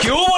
¿Qué hubo,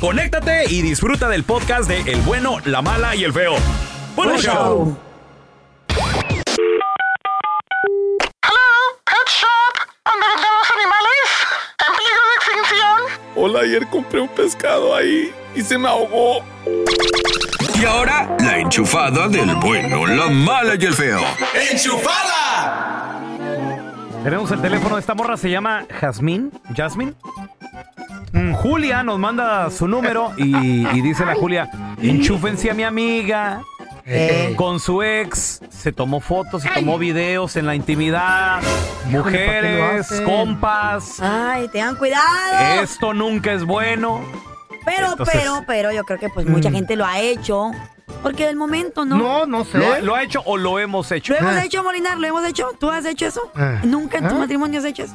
conéctate y disfruta del podcast de El bueno, la mala y el feo. ¡Buen Buen show! show. Pet Shop, donde vendemos animales en peligro de extinción. Hola, ayer compré un pescado ahí y se me ahogó. Y ahora, la enchufada del bueno, la mala y el feo. ¡Enchufada! Tenemos el teléfono de esta morra, se llama Jazmín. ¿Jasmine? Mm, Julia nos manda su número y, y dice la Julia, enchúfense a mi amiga. Eh. Con su ex se tomó fotos y tomó videos en la intimidad. Mujeres, compas. Ay, tengan cuidado. Esto nunca es bueno. pero, entonces- pero, pero yo creo que pues mucha Mm. gente lo ha hecho. Porque del momento, ¿no? No, no sé. ¿Lo, lo ha hecho o lo hemos hecho? Lo hemos Ah. hecho, Molinar, lo hemos hecho. ¿Tú has hecho eso? Ah. Nunca en tu ¿Ah? matrimonio has hecho eso.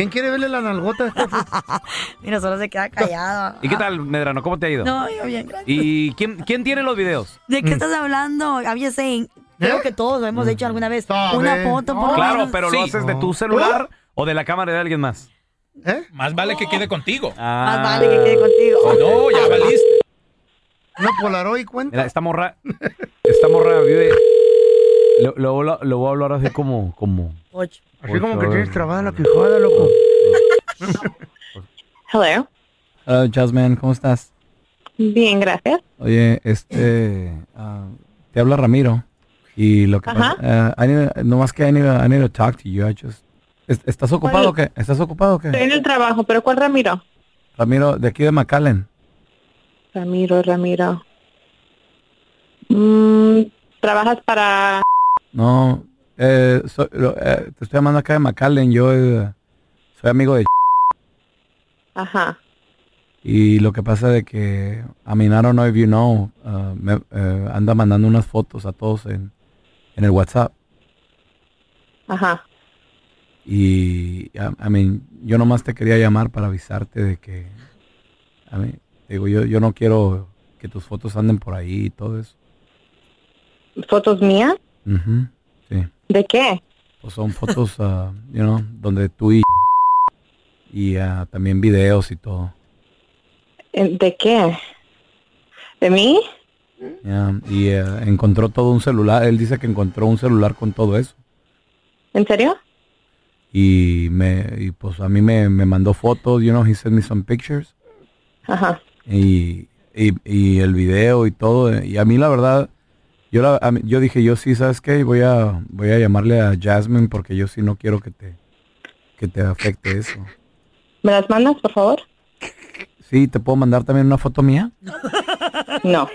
¿Quién quiere verle la nalgota? este? Mira, solo se queda callado. ¿Y qué tal, Medrano? ¿Cómo te ha ido? No, yo bien, gracias. ¿Y quién, quién tiene los videos? ¿De Mm. qué estás hablando? Había saying. Creo que todos lo hemos hecho alguna vez. Sabe. Una foto, por lo Claro, menos. pero lo Sí. haces de tu celular o de la cámara de alguien más. ¿Eh? Más vale que quede contigo. Más Ah, vale que quede contigo. No, ya valiste. ¿Una Polaroid cuenta? Mira, esta morra, esta morra vive. Lo, lo, lo- lo voy a hablar así como, como. Ocho. Así como que tienes trabada la quijada, loco. Hello. Hola, Jasmine, ¿cómo estás? Bien, gracias. Oye, este, ah, te habla Ramiro y lo que Ajá. pasa, I need- no más que I need, I need to talk to you. I just- ¿est- ¿Estás ocupado o ¿Cuál? qué? ¿Estás ocupado o Estoy qué? en el trabajo, pero ¿cuál Ramiro? Ramiro, de aquí de McAllen. Ramiro, Ramiro. Mm, ¿Trabajas para...? No, eh, soy- lo- eh, te estoy llamando acá de McAllen. Yo eh, soy amigo de Ajá. Y lo que pasa de que a mí, I don't know if you know, uh, me, eh, anda mandando unas fotos a todos en, en el WhatsApp. Ajá. Y, I, I mean, yo nomás te quería llamar para avisarte de que, a mí, digo, yo, yo no quiero que tus fotos anden por ahí y todo eso. ¿Fotos mías? Ujú, sí, ¿De qué? pues son fotos, uh, you know, donde tú y, y ah, también videos y todo. Eh, ¿De qué? ¿De mí? Y eh, encontró todo un celular, él dice que encontró un celular con todo eso. ¿En serio? y me y pues a mí me, me mandó fotos, you know, he sent me some pictures Ajá. y, y, y el video y todo y a mí la verdad yo la, a yo dije yo sí sabes qué voy a voy a llamarle a Jasmine porque yo sí no quiero que te que te afecte eso ¿Me las mandas, por favor? sí te puedo mandar también una foto mía No.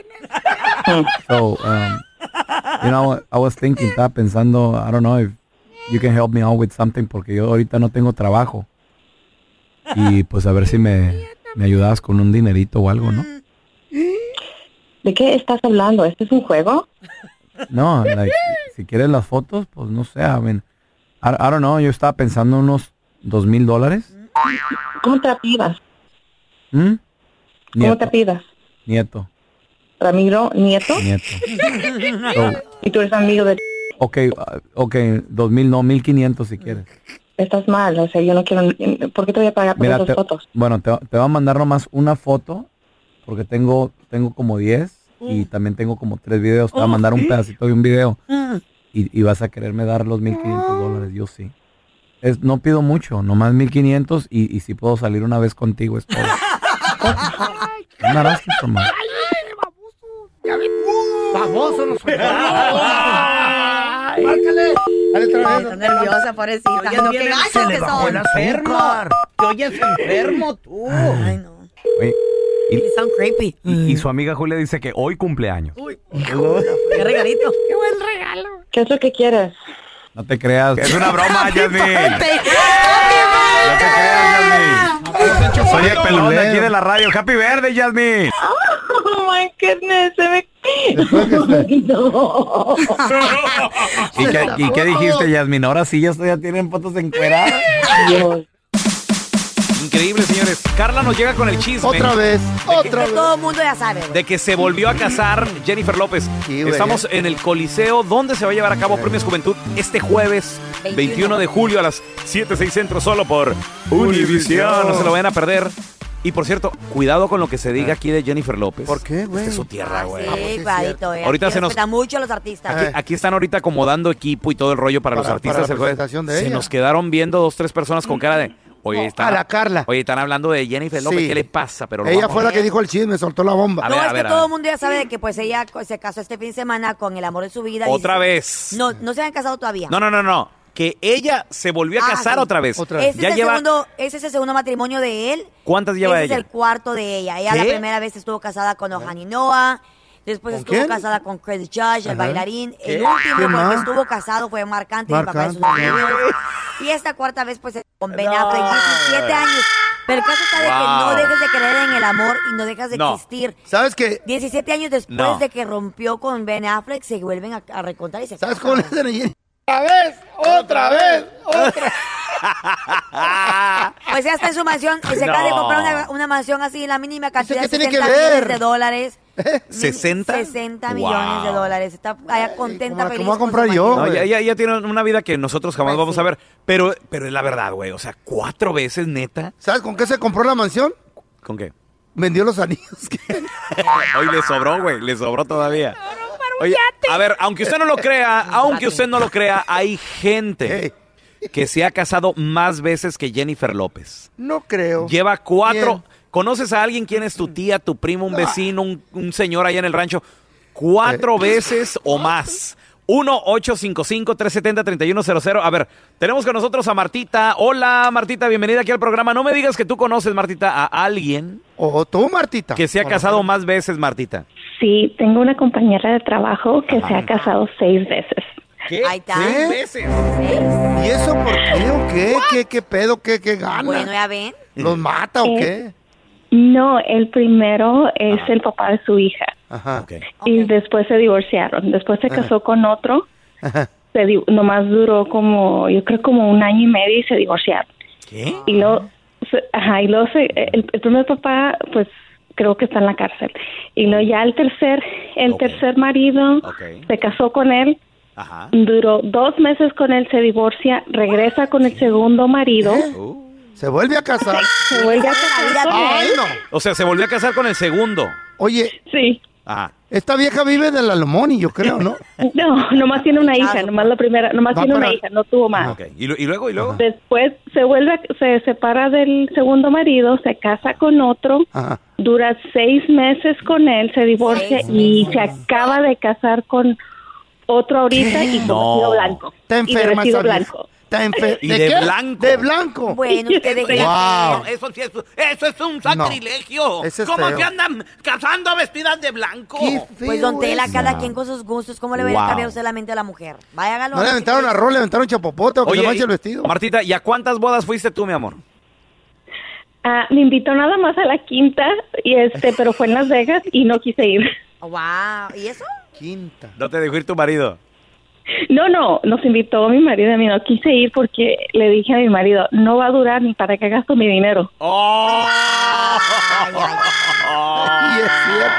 so um, you know I was thinking estaba pensando I don't know if you can help me out with something porque yo ahorita no tengo trabajo y pues a ver si me, me ayudabas con un dinerito o algo, ¿no? ¿De qué estás hablando? ¿Este es un juego? No, like, si quieres las fotos, pues no sé, I mean, I, I don't know, yo estaba pensando unos dos mil dólares. ¿Cómo te pidas? ¿Mm? ¿Cómo te pidas? nieto, Ramiro Nieto. nieto. So, ¿Y tú eres amigo de... ok, uh, ok, dos mil, no, mil quinientos si quieres. Estás mal, o sea, yo no quiero... ¿Por qué te voy a pagar por Mira, esas te, fotos? bueno, te, te voy a mandar nomás una foto, porque tengo, tengo como 10 y también tengo como tres videos. Te voy a mandar un pedacito de un video y, y vas a quererme dar los 1500 dólares, yo sí. Es, no pido mucho, nomás 1500 y, y si puedo salir una vez contigo es todo. For much. Baboso, no soy. Márcale. Dale otra vez. Está nerviosa, pobrecita. Le que bajó el son. Te oyes enfermo tú. Ay, no. Oye, y, sound creepy. y- y su amiga Julia dice que hoy cumpleaños. Qué regalito. Qué buen regalo. ¿Qué es lo que quieres? No te creas. Es una broma, Yasmin. No te creas, Yasmin. Soy el pelón de aquí de la radio. Happy Verde, Yasmin. Oh my goodness, se me... No. ¿Y qué, y qué dijiste, Yasmin? Ahora sí ya, ya tienen fotos encueradas. Dios. Increíble, señores. Carla nos llega con el chisme Otra vez, otra Que vez. todo el mundo ya sabe, de que se volvió a casar Jennifer López. Sí. Estamos en el Coliseo, donde se va a llevar a cabo Premios Juventud este jueves 21 de julio a las 7, 6 centros, solo por Univision. No se lo vayan a perder. Y por cierto, cuidado con lo que se diga aquí de Jennifer López. ¿Por qué, güey? Esta es su tierra, güey. Sí, eh. Ahorita Aquí se nos- mucho a los artistas. Aquí, aquí están ahorita acomodando equipo y todo el rollo para, los artistas. para la el de se ella. nos quedaron viendo dos, tres personas con cara de. Oye, están, A la Carla. Oye, están hablando de Jennifer López. Sí. ¿Qué le pasa? Pero Ella fue la que dijo el chisme, soltó la bomba. A no, ver, es que todo el mundo ya sabe de que pues ella se casó este fin de semana con el amor de su vida. Otra Y- vez. No, no se han casado todavía. No, no, no, no. Que ella se volvió a Ah, casar sí. otra vez. Otra vez. Ese, Ya es el lleva. segundo, ese es el segundo matrimonio de él. ¿Cuántas lleva ese ella? es el cuarto de ella. Ella ¿Qué? la primera vez estuvo casada con Ohani Noah. Después ¿Con estuvo quién? casada con Chris Judge, el bailarín. El último ¿Quién con el que más? estuvo casado fue Marc Anthony, papá de sus. Y esta cuarta vez, pues, con Ben Affleck, 17 años. Pero el caso está de que no dejes de creer en el amor y no dejas de No. existir. ¿Sabes qué? 17 años después No. de que rompió con Ben Affleck, se vuelven a, a recontar y se ¿Sabes cómo le hacen a Jenny? ¡Otra vez! ¡Otra vez! ¡Otra! Pues ya está en su mansión y se acaba de comprar una, una mansión así, la mínima cantidad de tiene 60 que ver? millones de dólares. ¿60? 60 Wow. millones de dólares. Está allá contenta, que feliz. voy a comprar yo. No, ya, ya tiene una vida que nosotros jamás Pues vamos sí. a ver. Pero, pero es la verdad, güey. O sea, cuatro veces, neta. ¿Sabes con qué se compró la mansión? ¿Con qué? Vendió los anillos. Hoy le sobró, güey. Le sobró todavía. Oye, a ver, aunque usted no lo crea, aunque usted no lo crea, hay gente que se ha casado más veces que Jennifer López. No creo. Lleva cuatro. ¿Quién? ¿Conoces a alguien? ¿Quién es tu tía, tu primo, un vecino, un, un señor allá en el rancho? Cuatro veces o más. 1-855-370-3100. A ver, tenemos con nosotros a Martita. Hola, Martita, bienvenida aquí al programa. No me digas que tú conoces, Martita, a alguien O tú, Martita. que se ha casado más veces, Martita. Sí, tengo una compañera de trabajo que se ha casado seis veces. ¿Qué? Ahí está. ¿Qué? veces? ¿Y eso por qué o qué? ¿Qué, qué pedo? ¿Qué, qué gana? Bueno, ya ven. ¿Los mata o qué? No, el primero es el papá de su hija Ajá. Y después se divorciaron. Después se casó con otro. Se di- nomás duró como, yo creo como un año y medio y se divorciaron. ¿Qué? Y luego, se- ajá, y luego se- el, el primer papá, pues creo que está en la cárcel. Y luego ya el tercer, el tercer marido Ok. se casó con él, Ajá. duró dos meses con él, se divorcia, regresa con el segundo marido, Uh. Se vuelve a casar. se vuelve a casar con ¡Ay, él. no! O sea, se volvió a casar con el segundo. Oye, Sí. Ajá. esta vieja vive de la Lomoni, yo creo, ¿no? No, nomás tiene una hija, nomás la primera, nomás Va tiene una hija, no tuvo más. ¿Y, lo- y luego? ¿Y luego? Después se vuelve, a- se separa del segundo marido, se casa con otro, Ajá. dura seis meses con él, se divorcia Seis y se acaba de casar con otro ahorita y con No. vestido blanco. Está y de enferma vestido esa vieja. blanco. Está. Y de qué? blanco. De blanco. Bueno, usted deje Wow. Eso, sí es, eso es un sacrilegio. es ¿Cómo feo. se andan casando vestidas de blanco? Pues don Tela, cada quien con sus gustos. ¿Cómo le va Wow. a cambiar usted la mente a la mujer? Vaya, hágalo. No le aventaron arroz, le aventaron chapopote o que se manche el vestido. Martita, ¿y a cuántas bodas fuiste tú, mi amor? Ah, me invitó nada más a la quinta y este, pero fue en Las Vegas y no quise ir. Wow. ¿Y eso? Quinta. No te dejó ir tu marido. No, no, nos invitó mi marido a mí. No quise ir porque le dije a mi marido, no va a durar ni para que gasto mi dinero. ¡Oh! Y es cierto.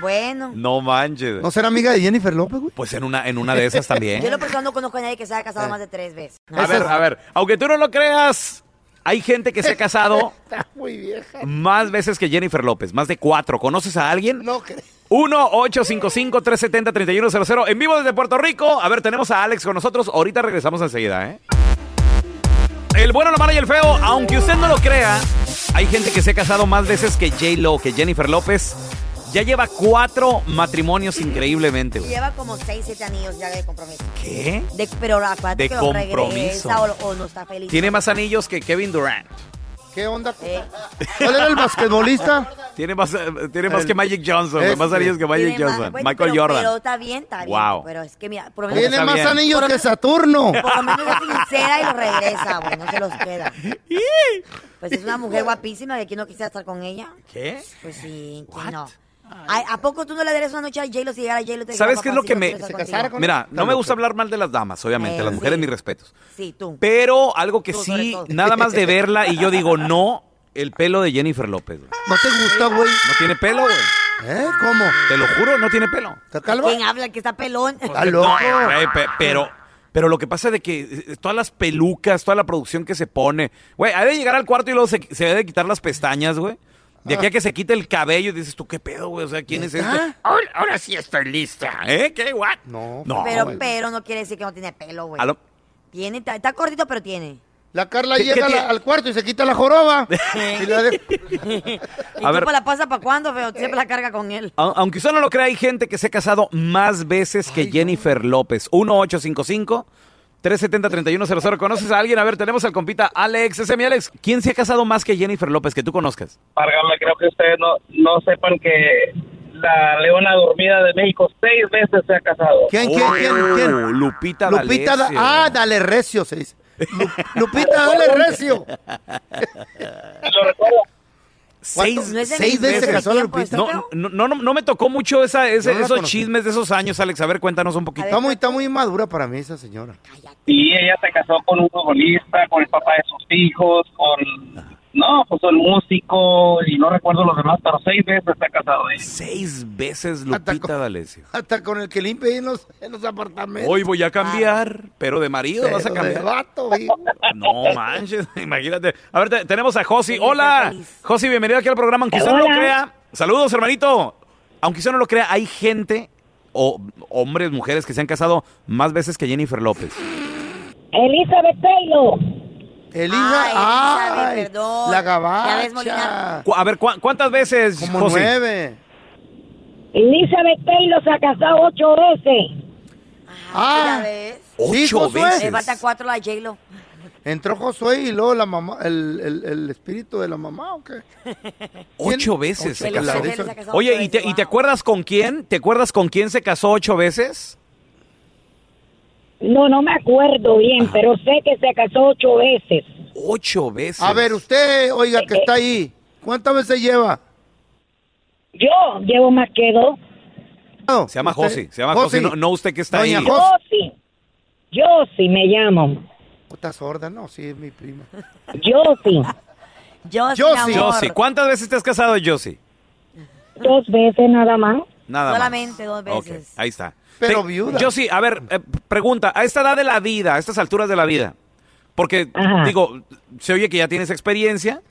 Bueno. No manches. ¿No será amiga de Jennifer López, güey? Pues en una, en una de esas también. Yo lo personal no conozco a nadie que se haya casado más de tres veces. No. A ver, a ver, aunque tú no lo creas, hay gente que se ha casado Está muy vieja. más veces que Jennifer López, más de cuatro. ¿Conoces a alguien? No creo. 1-855-370-3100. En vivo desde Puerto Rico. A ver, tenemos a Alex con nosotros. Ahorita regresamos enseguida, ¿eh? El bueno, la mala y el feo. Aunque usted no lo crea, hay gente que se ha casado más veces que J-Lo, que Jennifer López. Ya lleva cuatro matrimonios increíblemente, güey. Lleva como seis, siete anillos ya de compromiso. ¿Qué? De, pero acuérdate De que lo compromiso. regresa o, o no está feliz. Tiene más anillos que Kevin Durant. ¿Qué onda? Eh, ¿Cuál era el basquetbolista? Tiene más, eh, tiene más El- que Magic Johnson, más este. anillos que Magic tiene más- Johnson. bueno, Michael pero- Jordan. Pero está bien, está bien. Wow. Pero es que mira, por lo menos, Tiene más bien. anillos Por- que Saturno. por lo menos es sincera y lo regresa, güey. No se los queda. Pues es una mujer guapísima que aquí no quisiera estar con ella. ¿Qué? Pues sí, que no. Ay, ¿A poco tú no le darías una noche a J-Lo si llegara J-Lo? ¿Sabes qué es lo "Papacito, que me- quiero estar Se contigo"? casara con- Mira, no me gusta hablar mal de las damas, obviamente. Eh, las mujeres, sí. mis respetos. Sí, tú. Pero algo que Tú, sí, nada más de verla y yo digo, no, el pelo de Jennifer López. güey. ¿No te gusta, güey? No tiene pelo, güey. ¿Eh? ¿Cómo? Te lo juro, no tiene pelo. ¿Está? ¿Quién habla que está pelón? Está loco. No, güey, pe- pero, pero lo que pasa es de que eh, todas las pelucas, toda la producción que se pone, güey, ha de llegar al cuarto y luego se, se debe de quitar las pestañas, güey. De aquí a que se quite el cabello y dices tú, ¿qué pedo, güey? O sea, ¿quién es este? Ahora, ahora sí estoy lista. ¿Eh? ¿Qué? ¿What? No. No, pero, güey. pero no quiere decir que no tiene pelo, güey. Tiene, está, está cortito, pero tiene. La Carla ¿Qué- llega qué a la- tiene? al cuarto y se quita la joroba. y la de- ¿Y A tú ver. la pasa para cuándo, feo? Siempre la carga con él. A- Aunque usted no lo crea, hay gente que se ha casado más veces que Jennifer López. 1-855-370-3100. ¿Conoces a alguien? A ver, tenemos al compita Alex. Ese es mi Alex. ¿Quién se ha casado más que Jennifer López que tú conozcas? Válgame, creo que ustedes no, no sepan que la leona dormida de México seis veces se ha casado. ¿Quién, quién, quién, quién? Oh, Lupita Lupita, da- D'Alessio. ah, dale recio, se dice. Lu- Lupita, dale recio. ¿Lo recuerda? Seis, No seis veces mi casó Lupita. ¿sí, No, no, no, no- me tocó mucho esa, ese- no esos chismes de esos años, Alex. A ver, cuéntanos un poquito. Está muy, está muy madura para mí esa señora. Y ella se casó con un futbolista, con el papá de sus hijos, con... No, pues un músico y no recuerdo los demás, pero seis veces se ha casado ella. Seis veces Hasta Lupita con- D'Alessio. Hasta con el que limpia en los, en los apartamentos. Hoy voy a cambiar, pero de marido vas a de cambiar. No manches, imagínate. A ver, te- tenemos a Josi. Hola, Josi, bienvenido aquí al programa. Aunque usted no lo crea, saludos, hermanito. Aunque usted no lo crea, hay gente, o hombres, mujeres, que se han casado más veces que Jennifer López. Elizabeth Taylor. Elisa, Ay, Elizabeth, ay, perdón. la gabacha. Cu- A ver, ¿cu- ¿cuántas veces, Como nueve. Elizabeth Taylor se ha casado ocho veces. Ah, Ocho Josué. veces. Le faltan cuatro a J-Lo. entró Josué y luego la mamá, el, el, el espíritu de la mamá, ¿o qué? Ocho veces se Ocho veces. casado Oye, ¿y te, ¿y te acuerdas con quién? ¿Te acuerdas con quién se casó ocho veces? No, no me acuerdo bien, pero sé que se casó ocho veces. Ocho veces. A ver, usted, oiga, que está ahí, ¿cuántas veces lleva? Yo llevo más que dos. No, Se llama usted- Josi, se llama Josi, no, no usted que está Doña ahí. Jos- Yo sí. Yo sí me llamo. ¿Está sorda? No, sí, es mi prima. Sí. amor. Josi, ¿cuántas veces te has casado, Josi? Dos veces nada más. Nada más. Solamente dos Ok, veces. ahí está. Pero Te- viuda. Yo sí, a ver, eh, pregunta, a esta edad de la vida, a estas alturas de la vida, porque, Ajá. digo, se oye que ya tienes experiencia.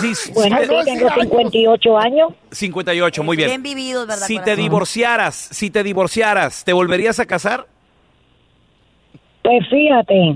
Sí, Bueno, sí, no, tengo sí, años. 58 años. 58, muy bien. Bien vividos, ¿verdad? Si te corazón? divorciaras, si te divorciaras, ¿te volverías a casar? Pues fíjate,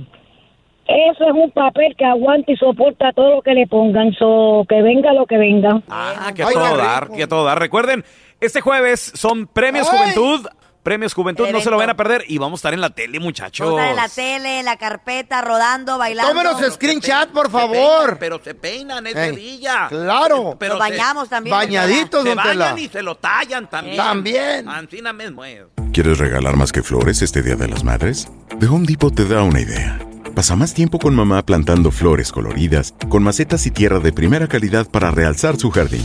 eso es un papel que aguanta y soporta todo lo que le pongan, so, que venga lo que venga. Ah, que a todo dar, que a todo dar. Recuerden, este jueves son Premios Ay. Juventud. Premios Juventud, no se lo van a perder y vamos a estar en la tele, muchachos. Vamos a estar en la tele, en la carpeta, rodando, bailando. Tómenos screenshot, por Se peinan, favor. pero se peinan, es Sevilla. claro. Pero Nos se- bañamos también. Bañaditos, Se bañan y se lo tallan también. También. Ancina mismo es. ¿Quieres regalar más que flores este Día de las Madres? The Home Depot te da una idea. Pasa más tiempo con mamá plantando flores coloridas, con macetas y tierra de primera calidad para realzar su jardín.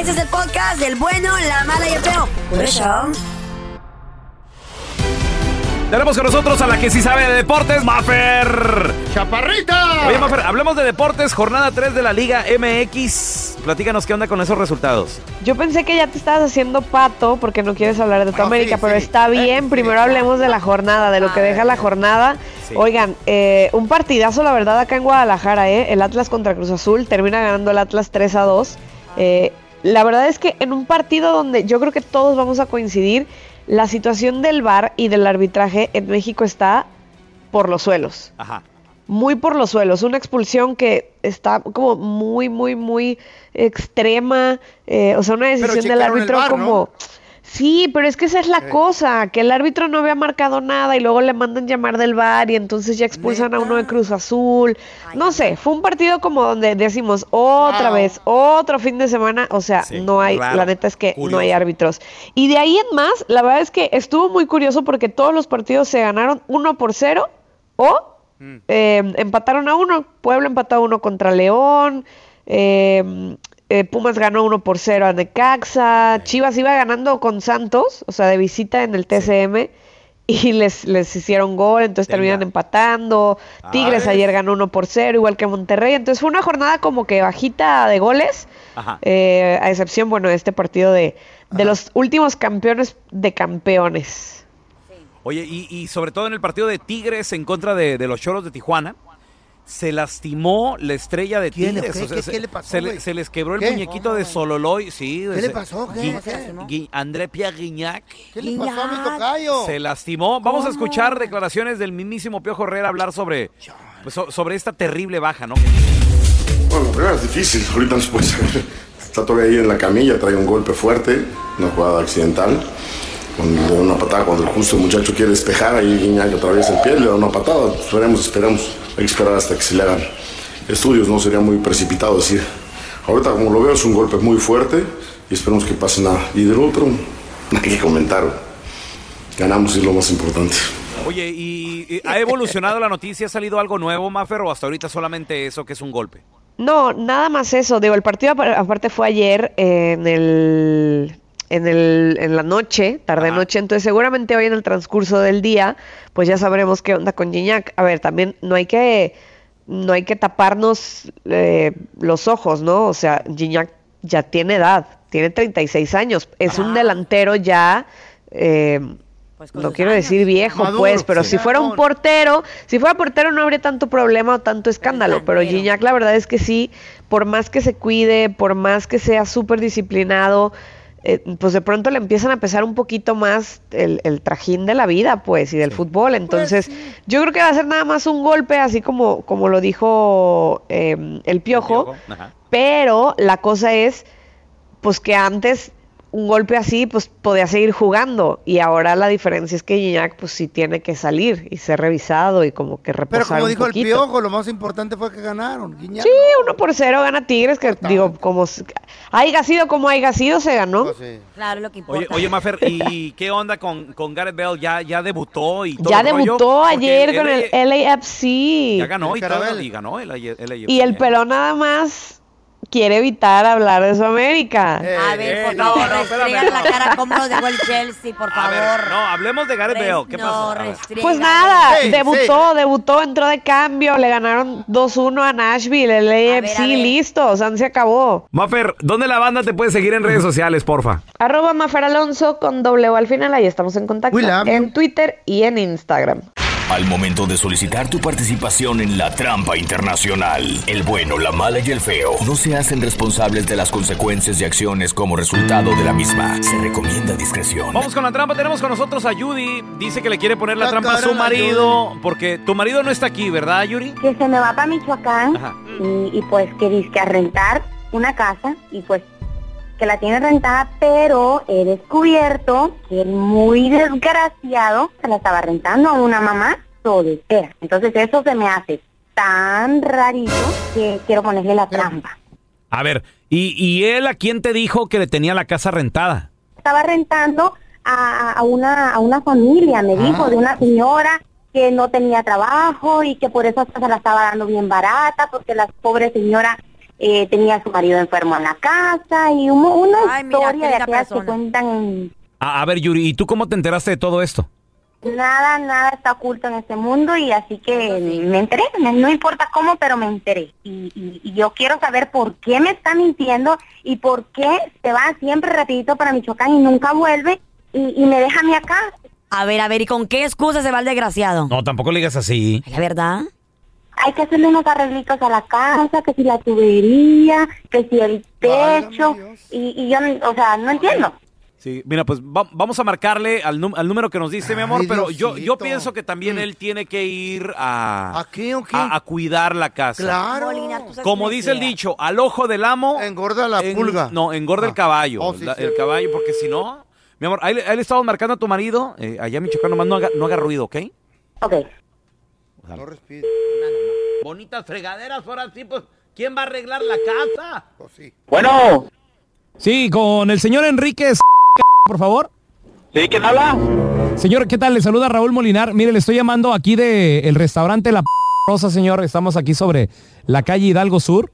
Este es el podcast del bueno, la mala y el feo. Por eso. Tenemos con nosotros a la que sí sabe de deportes, Maffer. ¡Chaparrita! Oye, Maffer, hablemos de deportes, jornada 3 de la Liga MX. Platícanos qué onda con esos resultados. Yo pensé que ya te estabas haciendo pato porque no quieres hablar de tu América, pero está bien. Primero hablemos de la jornada, de lo que deja la jornada. Oigan, eh, un partidazo, la verdad, acá en Guadalajara, ¿eh? El Atlas contra Cruz Azul. Termina ganando el Atlas 3 a 2. Eh, la verdad es que en un partido donde yo creo que todos vamos a coincidir, la situación del VAR y del arbitraje en México está por los suelos. Ajá. Muy por los suelos. Una expulsión que está como muy, muy, muy extrema. eh, o sea, una decisión del árbitro como... ¿no? Sí, pero es que esa es la cosa, que el árbitro no había marcado nada y luego le mandan llamar del VAR y entonces ya expulsan a uno de Cruz Azul. No sé, fue un partido como donde decimos otra Wow. vez, otro fin de semana, o sea, Sí, no hay, raro, la neta es que no hay árbitros. Y de ahí en más, la verdad es que estuvo muy curioso porque todos los partidos se ganaron uno por cero o eh, empataron a uno. Puebla empató a uno contra León. eh, eh, Pumas ganó uno por cero a Necaxa. Chivas iba ganando con Santos, o sea, de visita en el TCM. Y les, les hicieron gol, entonces terminan empatando. Tigres Ay. ayer ganó uno por cero, igual que Monterrey. Entonces fue una jornada como que bajita de goles. Ajá. eh, a excepción, bueno, de este partido de, de los últimos campeones de campeones. Oye, y, y sobre todo en el partido de Tigres en contra de, de los Choros de Tijuana, se lastimó la estrella de ¿Quién? Tigres. ¿Qué- o sea, qué- se, qué le pasó, se le- güey? se les quebró el ¿Qué? muñequito de Sololoy. Sí, ¿Qué se- le pasó? ¿Qué? Gui- ¿Qué? Gui- André Pierre Guignac. ¿Qué le pasó a mi tocayo? Se lastimó. Vamos a escuchar declaraciones del mismísimo Piojo Herrera hablar sobre, pues, so- sobre esta terrible baja, ¿no? Bueno, la primera es difícil, ahorita no se puede saber. Está todavía ahí en la camilla, trae un golpe fuerte, una jugada accidental. Da una patada, cuando el justo muchacho quiere despejar, ahí Guiñac atraviesa el pie, le da una patada. Esperemos, esperemos. Hay que esperar hasta que se le hagan estudios, no sería muy precipitado decir. Ahorita, como lo veo, es un golpe muy fuerte y esperemos que pase nada. Y del otro, nada que comentar. Ganamos y es lo más importante. Oye, ¿y, y ha evolucionado la noticia? ¿Ha salido algo nuevo, Maffer, o hasta ahorita solamente eso que es un golpe? No, nada más eso. Digo, el partido apar- aparte fue ayer en el en el en la noche, tarde noche, entonces seguramente hoy en el transcurso del día, pues ya sabremos qué onda con Gignac. A ver, también no hay que no hay que taparnos eh, los ojos, ¿no? O sea, Gignac ya tiene edad, tiene 36 años, es un delantero ya eh, no quiero decir viejo, Maduro, pues, pero sí. si fuera un portero, si fuera portero no habría tanto problema o tanto escándalo, pero Gignac la verdad es que sí, por más que se cuide, por más que sea súper disciplinado, eh, pues de pronto le empiezan a pesar un poquito más el, el trajín de la vida, pues, y del fútbol. Entonces, yo creo que va a ser nada más un golpe, así como, como lo dijo eh, el piojo, pero la cosa es, pues que antes un golpe así, pues podía seguir jugando. Y ahora la diferencia es que Gignac, pues sí tiene que salir y ser revisado y como que reposar Pero como un dijo el poquito. piojo, lo más importante fue que ganaron. Guiñac. Sí, uno por cero gana Tigres, que digo, como haya sido como haya sido, se ganó. Pues Claro, lo que importa. Oye, oye Maffer, ¿y qué onda con, con Gareth Bale? ¿Ya, ya debutó y todo ya el rollo? debutó Porque ayer con LA el LAFC. Ya ganó y, El todo, y ganó el, el, Y el pelón nada más quiere evitar hablar de su América. A ver, por no, favor, no, no. la cara como lo dejó el Chelsea, por A favor. ver, no, hablemos de Gareth Bale. ¿Qué no, pasó? A restregan. Pues nada, Sí, debutó, debutó, entró de cambio, le ganaron 2-1 a Nashville, el AFC, a ver. listo, o sea, se acabó. Mafer, ¿dónde la banda te puede seguir en redes sociales, porfa? Arroba Mafer Alonso con doble O al final, ahí estamos en contacto. En Twitter y en Instagram. Al momento de solicitar tu participación en la trampa internacional, el bueno, la mala y el feo no se hacen responsables de las consecuencias y acciones como resultado de la misma. Se recomienda discreción. Vamos con la trampa. Tenemos con nosotros a Judy. Dice que le quiere poner la La trampa a su marido. Porque tu marido no está aquí, ¿verdad, Yuri? que se me va para Michoacán Ajá. y, y pues que dice a rentar una casa y pues que la tiene rentada, pero he descubierto que el muy desgraciado se la estaba rentando a una mamá soltera. Entonces eso se me hace tan rarito que quiero ponerle la trampa. A ver, ¿y, y él a quién te dijo que le tenía la casa rentada? Estaba rentando a, a una, a una familia, me dijo, de una señora que no tenía trabajo y que por eso hasta se la estaba dando bien barata, porque la pobre señora eh, tenía a su marido enfermo en la casa y un- una Ay, historia de aquellas que cuentan en... A, a ver, Yuri, ¿y tú cómo te enteraste de todo esto? Nada, nada está oculto en este mundo y así que me enteré, me- no importa cómo, pero me enteré. Y, y- y yo quiero saber por qué me está mintiendo y por qué se va siempre rapidito para Michoacán y nunca vuelve y, y me deja a mí acá. A ver, a ver, ¿y con qué excusa se va el desgraciado? No, tampoco le digas así. ¿La verdad? Hay que hacerle unos arreglitos a la casa, que si la tubería, que si el techo, y, y yo, o sea, no entiendo. Sí, mira, pues va- vamos a marcarle al, al número que nos diste, mi amor, Ay, pero yo, yo pienso que también él tiene que ir a, ¿A qué o qué? a, a cuidar la casa. Claro. Molina, Como dice el dicho, al ojo del amo... Engorda la en- pulga. No, engorda el Ah. caballo. Oh, sí, la- sí. El caballo, porque si no... Mi amor, ahí, le- ahí le estamos marcando a tu marido, eh, allá en Michoacán, nomás no haga, no haga ruido, ¿ok? Ok. No respire. Bonitas fregaderas, ahora sí, pues, ¿quién va a arreglar la casa? Pues sí. Bueno, Sí, con el señor Enríquez, por favor. ¿sí? ¿Quién habla? Señor, ¿qué tal? Le saluda Raúl Molinar. Mire, le estoy llamando aquí del el restaurante La Rosa, señor. Estamos aquí sobre la calle Hidalgo Sur.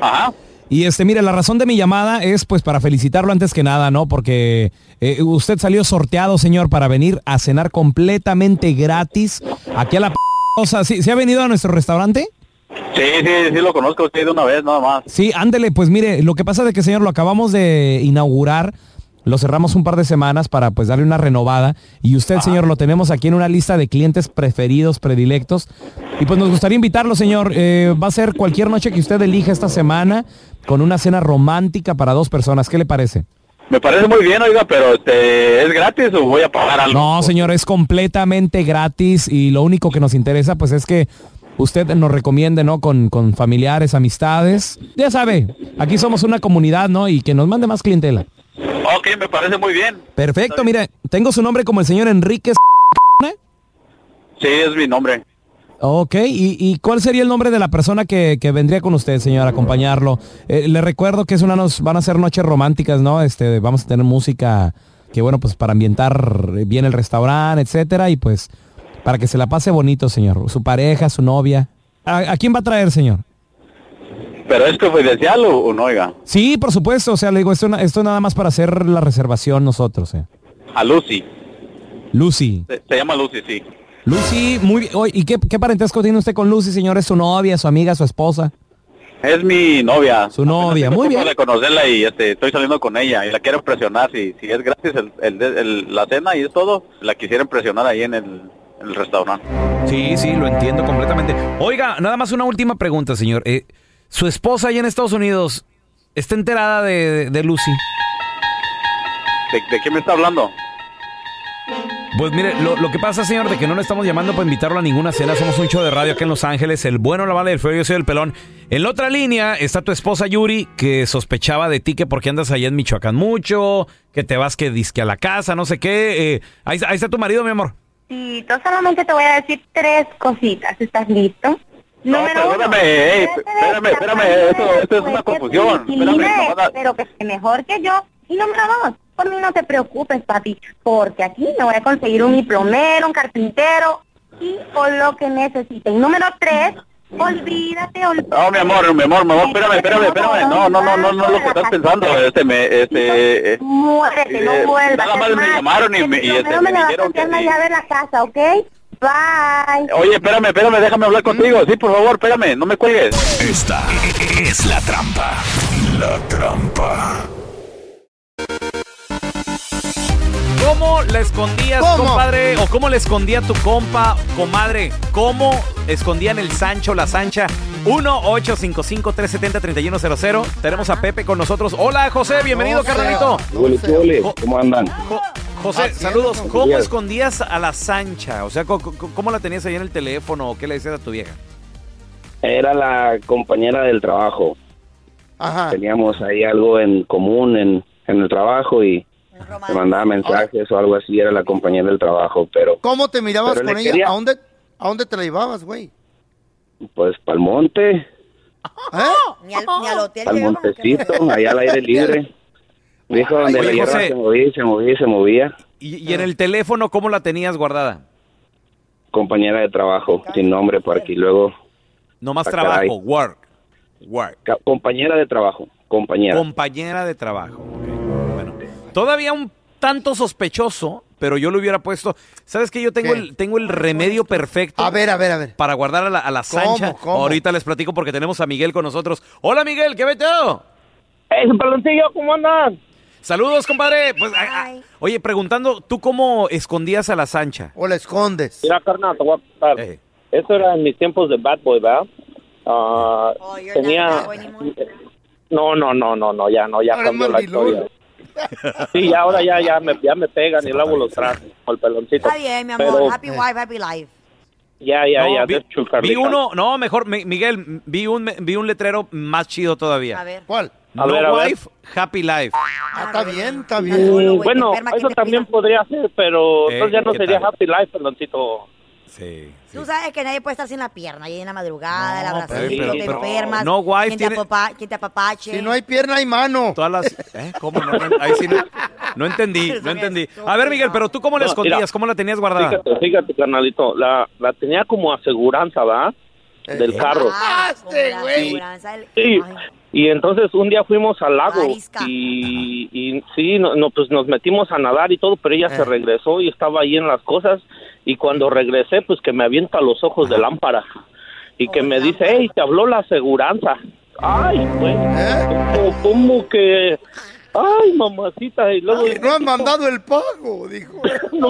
Ajá. Y este, mire, la razón de mi llamada es pues para felicitarlo antes que nada, ¿no? Porque eh, usted salió sorteado, señor, para venir a cenar completamente gratis aquí a la Rosa. ¿Sí, ¿Se ha venido a nuestro restaurante? Sí, sí, sí lo conozco usted de una vez, nada más. Sí, ándele, pues mire, lo que pasa es de que, señor, lo acabamos de inaugurar. Lo cerramos un par de semanas para pues darle una renovada y usted, señor, lo tenemos aquí en una lista de clientes preferidos, predilectos. Y pues nos gustaría invitarlo, señor. Eh, va a ser cualquier noche que usted elija esta semana con una cena romántica para dos personas. ¿Qué le parece? Me parece muy bien, oiga, pero este, ¿es gratis o voy a pagar algo? No, señor, es completamente gratis y lo único que nos interesa pues es que usted nos recomiende, ¿no? Con, con familiares, amistades. Ya sabe, aquí somos una comunidad, ¿no? Y que nos mande más clientela. Ok, me parece muy bien. Perfecto, mire, tengo su nombre como el señor Enríquez. Sí, es mi nombre. Ok, ¿y, y cuál sería el nombre de la persona que, que vendría con usted, señor, a acompañarlo? Eh, le recuerdo que es una nos, van a ser noches románticas, ¿no? Este, vamos a tener música que, bueno, pues para ambientar bien el restaurante, etcétera, y pues para que se la pase bonito, señor. Su pareja, su novia. ¿A, a quién va a traer, señor? ¿Pero es confidencial o, o no, oiga? Sí, por supuesto, o sea, le digo, esto, esto nada más para hacer la reservación nosotros, eh. A Lucy. Lucy. Se, se llama Lucy, sí. Lucy, muy bien. ¿Y qué, qué parentesco tiene usted con Lucy, señor? ¿Es su novia, su amiga, su esposa? Es mi novia. Su novia, muy bien. de conocerla y este, estoy saliendo con ella y la quiero impresionar. Si, si es gratis el, el- el- la cena y es todo, la quisiera impresionar ahí en el, en el restaurante. Sí, sí, lo entiendo completamente. Oiga, nada más una última pregunta, señor. Eh, ¿Su esposa allá en Estados Unidos está enterada de, de Lucy? ¿De, de qué me está hablando? Pues mire, lo, lo que pasa, señor, de que no le estamos llamando para invitarlo a ninguna cena. Somos un show de radio acá en Los Ángeles. El bueno, la mala y el feo, yo soy el pelón. En la otra línea está tu esposa Yuri, que sospechaba de ti que porque andas allá en Michoacán mucho, que te vas que disque a la casa, no sé qué. Eh, ahí, ahí está tu marido, mi amor. Sí, yo solamente te voy a decir tres cositas. ¿Estás listo? No, Número uno, perdóname, ey, espérame, espérame, esto, esto es una confusión. Espérame, pero que mejor que yo. Y número dos, por mí no te preocupes, papi, porque aquí me voy a conseguir un diplomero, un carpintero y por lo que necesite. Y número tres, Olvídate, olvídate. No, mi amor, mi amor, mi amor, espérame, espérame, espérame. No, no, no, no, no es lo que estás pensando. Este, me, este, eh, Muérete, no eh, vuelvas. nada más me llamaron y me, y este, me me le vas a dijeron que cambiar la sí. llave de la casa, ¿ok? Bye. Oye, espérame, espérame, déjame hablar contigo. Sí, por favor, espérame, no me cuelgues. Esta es la trampa. La trampa. ¿Cómo le escondías, ¿Cómo? compadre? ¿O cómo le escondía tu compa, comadre? ¿Cómo escondían el Sancho, la Sancha? 1-855-370-3100. Tenemos a Pepe con nosotros. Hola, José, bienvenido, carnalito. ¿Cómo andan? José, saludos. ¿Cómo escondías a la Sancha? O sea, ¿cómo, cómo la tenías ahí en el teléfono o qué le decías a tu vieja? Era la compañera del trabajo. Ajá. Teníamos ahí algo en común en, en el trabajo y me mandaba mensajes o algo así. Era la compañera del trabajo, pero ¿Cómo te mirabas con ella? quería- ¿A dónde, ¿A dónde te la llevabas, güey? pues para el monte, ¿Eh? Ni al, ni al hotel para el llegaban. montecito, allá al aire libre. Dijo donde Oye, la hierba José. se movía y se movía se movía. ¿Y, y en el teléfono cómo la tenías guardada? Compañera de trabajo, sin nombre, por aquí. Luego, No más Ah, trabajo, caray. work. Work. compañera de trabajo, compañera. Compañera de trabajo. Todavía un tanto sospechoso, pero yo lo hubiera puesto. ¿Sabes qué? Yo tengo ¿Qué? el, tengo el remedio perfecto. A ver, a ver, a ver. Para guardar a la, a la ¿Cómo, Sancha. cómo? Ahorita les platico porque tenemos a Miguel con nosotros. Hola, Miguel, ¿qué veteo? ¡Ey, paloncillo, ¿cómo andan? Saludos, compadre. Pues, a- a- oye, preguntando, ¿tú cómo escondías a la Sancha? ¿O la escondes? Mira, carnal, te voy a contar. Eh. Eso era en mis tiempos de bad boy, ¿verdad? Ah, Oh, tenía... No, no, no, no, no, ya no, ya cambió la historia. Sí, ya ahora ya, ya me, ya me pegan y lavo los trastes con el peloncito. Está bien, mi amor. Pero Happy wife, happy life. ya, ya, No, ya, vi, vi uno, no, mejor, Mi- Miguel, vi un, vi un letrero más chido todavía. A ver. ¿Cuál? A no ver, a ver. wife, happy life. Ah, está bien, está bien. bueno, te enferma, ¿quién eso también podría ser, pero Eh, entonces ya no ¿qué sería tal? happy life, peloncito. Sí. sí. Tú sabes que nadie puede estar sin la pierna. Y en la madrugada, el No, abracito, te enfermas. no, wife, quien te, tiene- apapa- quien te apapache. Si no hay pierna, hay mano. Todas las, ¿eh? ¿Cómo no? Ahí sí no, no entendí, no entendí. A ver, Miguel, pero tú cómo la escondías, mira. cómo la tenías guardada. Fíjate, fíjate, carnalito, la, la tenía como aseguranza, ¿verdad? Del carro. Ah, güey. Sí, Ay, y entonces un día fuimos al lago y, y sí, no, no, pues nos metimos a nadar y todo, pero ella se regresó y estaba ahí en las cosas y cuando regresé, pues que me avienta los ojos de lámpara y que me dice, hey, te habló la aseguranza. Ay, pues, ¿Eh? como, como que, ay, mamacita, y luego... Que no han mandado el pago, dijo. no,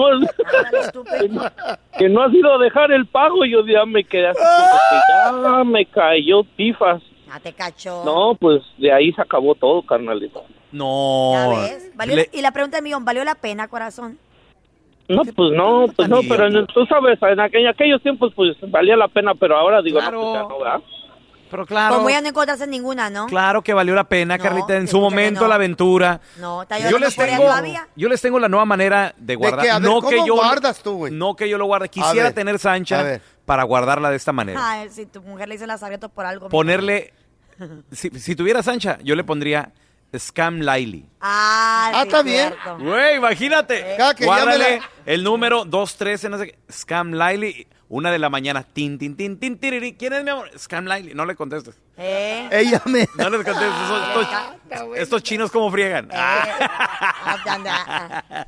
que no has ido a dejar el pago y yo ya me quedé así como que ya me cayó pifas. Ya te cachó. No, pues de ahí se acabó todo, carnalito. No. ¿Ya ves? ¿Valió Le- la- y la pregunta del millón, ¿valió la pena, corazón? No, pues no, pues no, pero en- tú sabes, en aqu- aquellos tiempos pues valía la pena, pero ahora digo, Claro. no, pues ya no, ¿verdad? Pero claro, Como ya no encontraste ninguna, ¿no? claro que valió la pena, No, Carlita, en su momento no. la aventura. No, Yo les tengo, todavía. yo les tengo la nueva manera de guardar. qué? A ver, no ¿cómo que yo guardas tú, güey? No que yo lo guarde. Quisiera ver, tener Sancha para guardarla de esta manera. Ay, si tu mujer le hizo las abiertas por algo. Ponerle, si, si tuviera Sancha, yo le pondría Scam Laili. Ah, Ah, sí, está bien. cierto. Güey, imagínate. Cada que llame Guárdale la- el número 213, no sé qué. Scam Laili, una de la mañana. Tin, tin, tin, tin, tiriri. ¿Quién es mi amor? Scam Laili. No le contestes. ¿Eh? Ella me... No le contestes. Estos, estos- estos chinos como friegan. Ah, anda.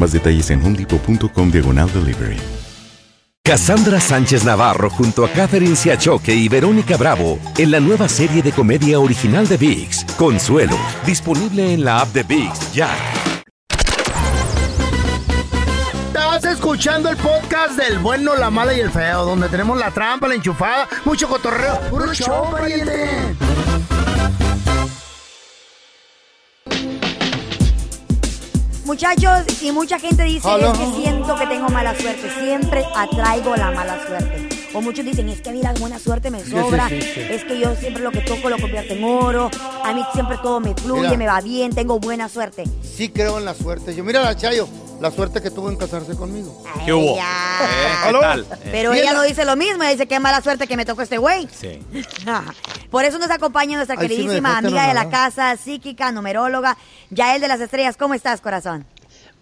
Más detalles en homedepot.com diagonal delivery. Cassandra Sánchez Navarro junto a Catherine Siachoque y Verónica Bravo en la nueva serie de comedia original de VIX, Consuelo, disponible en la app de VIX ya. Estás escuchando el podcast del bueno, la mala y el feo, donde tenemos la trampa, la enchufada, mucho cotorreo. ¡Puro show, pariente! Muchachos, y mucha gente dice, Hola. es que siento que tengo mala suerte. Siempre atraigo la mala suerte. O muchos dicen, es que a mí la buena suerte me sí, sobra. sí, sí. Es que yo siempre lo que toco lo convierto en oro. A mí siempre todo me fluye, Mira. me va bien, tengo buena suerte. Sí creo en la suerte. Yo mira la Chayo, la suerte que tuvo en casarse conmigo. ¿Qué hubo? ya. Eh, ¿Qué ¿Aló? tal? Pero ella no dice lo mismo, ella dice que mala suerte que me tocó este güey. Sí. Por eso nos acompaña nuestra Ay, queridísima amiga de la casa, psíquica, numeróloga, Yael de las Estrellas. ¿Cómo estás, corazón?